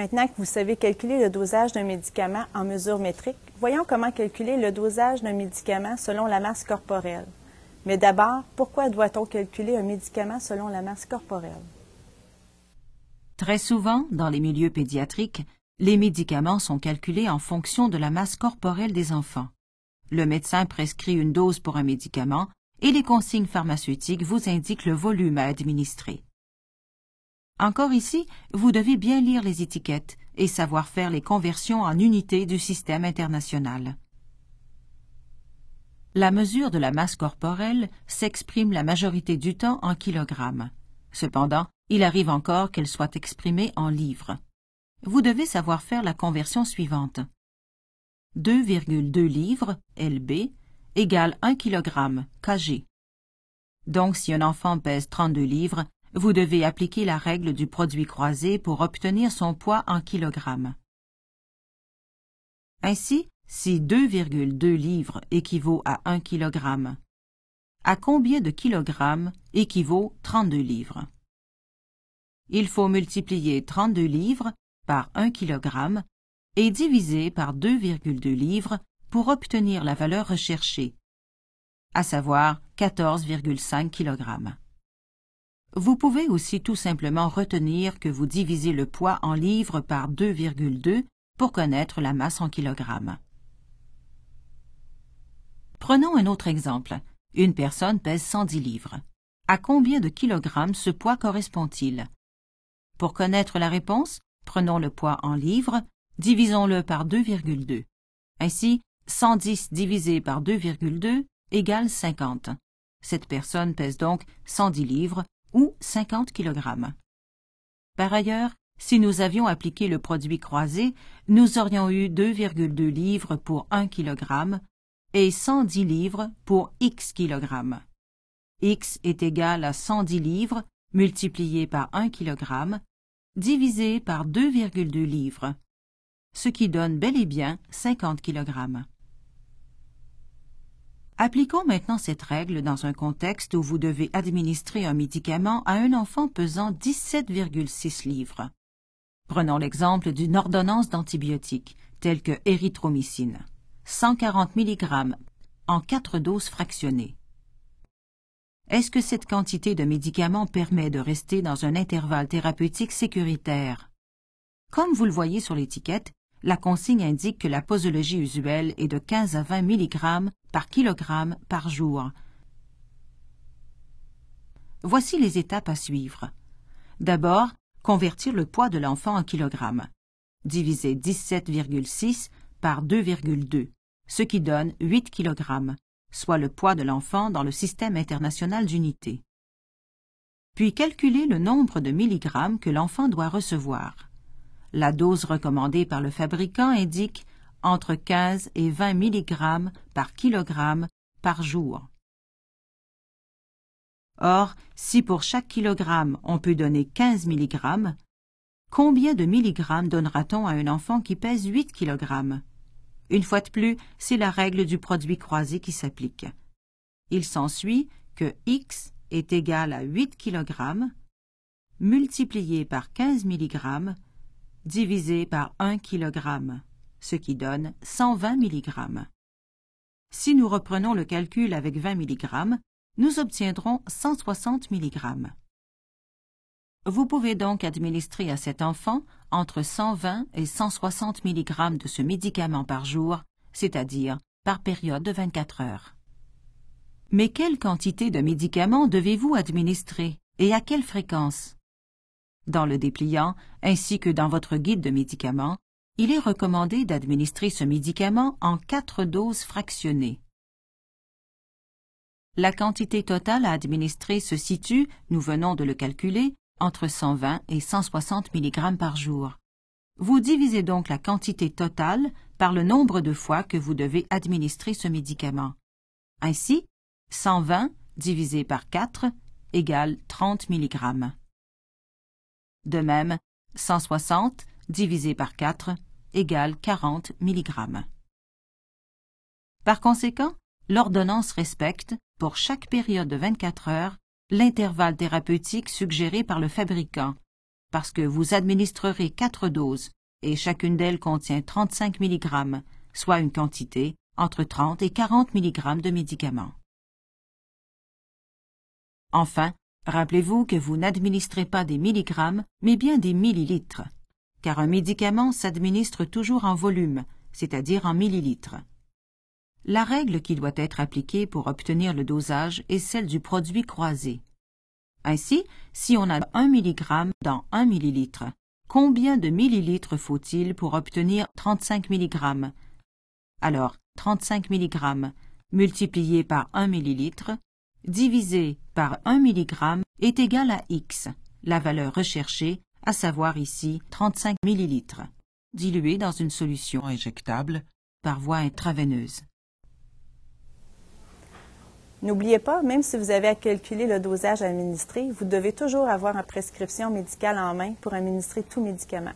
Maintenant que vous savez calculer le dosage d'un médicament en mesure métrique, voyons comment calculer le dosage d'un médicament selon la masse corporelle. Mais d'abord, pourquoi doit-on calculer un médicament selon la masse corporelle? Très souvent, dans les milieux pédiatriques, les médicaments sont calculés en fonction de la masse corporelle des enfants. Le médecin prescrit une dose pour un médicament et les consignes pharmaceutiques vous indiquent le volume à administrer. Encore ici, vous devez bien lire les étiquettes et savoir faire les conversions en unités du système international. La mesure de la masse corporelle s'exprime la majorité du temps en kilogrammes. Cependant, il arrive encore qu'elle soit exprimée en livres. Vous devez savoir faire la conversion suivante. 2,2 livres, LB, égale 1 kg, kg. Donc, si un enfant pèse 32 livres, vous devez appliquer la règle du produit croisé pour obtenir son poids en kilogrammes. Ainsi, si 2,2 livres équivaut à 1 kg, à combien de kilogrammes équivaut 32 livres? Il faut multiplier 32 livres par 1 kg et diviser par 2,2 livres pour obtenir la valeur recherchée, à savoir 14,5 kg. Vous pouvez aussi tout simplement retenir que vous divisez le poids en livres par 2,2 pour connaître la masse en kilogrammes. Prenons un autre exemple. Une personne pèse 110 livres. À combien de kilogrammes ce poids correspond-il? Pour connaître la réponse, prenons le poids en livres, divisons-le par 2,2. Ainsi, 110 divisé par 2,2 égale 50. Cette personne pèse donc 110 livres ou 50 kg. Par ailleurs, si nous avions appliqué le produit croisé, nous aurions eu 2,2 livres pour 1 kg et 110 livres pour x kg. x est égal à 110 livres multiplié par 1 kg divisé par 2,2 livres, ce qui donne bel et bien 50 kg. Appliquons maintenant cette règle dans un contexte où vous devez administrer un médicament à un enfant pesant 17,6 livres. Prenons l'exemple d'une ordonnance d'antibiotiques, telle que érythromycine, 140 mg en quatre doses fractionnées. Est-ce que cette quantité de médicaments permet de rester dans un intervalle thérapeutique sécuritaire? Comme vous le voyez sur l'étiquette, la consigne indique que la posologie usuelle est de 15 à 20 mg par kilogramme par jour. Voici les étapes à suivre. D'abord, convertir le poids de l'enfant en kilogrammes. Diviser 17,6 par 2,2, ce qui donne 8 kg, soit le poids de l'enfant dans le système international d'unités. Puis calculer le nombre de milligrammes que l'enfant doit recevoir. La dose recommandée par le fabricant indique entre 15 et 20 mg par kilogramme par jour. Or, si pour chaque kilogramme on peut donner 15 mg, combien de milligrammes donnera-t-on à un enfant qui pèse 8 kg Une fois de plus, c'est la règle du produit croisé qui s'applique. Il s'ensuit que x est égal à 8 kg multiplié par 15 mg divisé par 1 kg, ce qui donne 120 mg. Si nous reprenons le calcul avec 20 mg, nous obtiendrons 160 mg. Vous pouvez donc administrer à cet enfant entre 120 et 160 mg de ce médicament par jour, c'est-à-dire par période de 24 heures. Mais quelle quantité de médicaments devez-vous administrer et à quelle fréquence? Dans le dépliant, ainsi que dans votre guide de médicaments, il est recommandé d'administrer ce médicament en quatre doses fractionnées. La quantité totale à administrer se situe, nous venons de le calculer, entre 120 et 160 mg par jour. Vous divisez donc la quantité totale par le nombre de fois que vous devez administrer ce médicament. Ainsi, 120 divisé par 4 égale 30 mg. De même, 160 divisé par 4 égale 40 mg. Par conséquent, l'ordonnance respecte, pour chaque période de 24 heures, l'intervalle thérapeutique suggéré par le fabricant, parce que vous administrerez quatre doses et chacune d'elles contient 35 mg, soit une quantité entre 30 et 40 mg de médicaments. Enfin, rappelez-vous que vous n'administrez pas des milligrammes, mais bien des millilitres, car un médicament s'administre toujours en volume, c'est-à-dire en millilitres. La règle qui doit être appliquée pour obtenir le dosage est celle du produit croisé. Ainsi, si on a 1 mg dans 1 ml, combien de millilitres faut-il pour obtenir 35 mg Alors, 35 mg multiplié par 1 ml divisé par 1 mg est égal à X, la valeur recherchée, à savoir ici 35 ml, dilué dans une solution injectable par voie intraveineuse. N'oubliez pas, même si vous avez à calculer le dosage administré, vous devez toujours avoir une prescription médicale en main pour administrer tout médicament.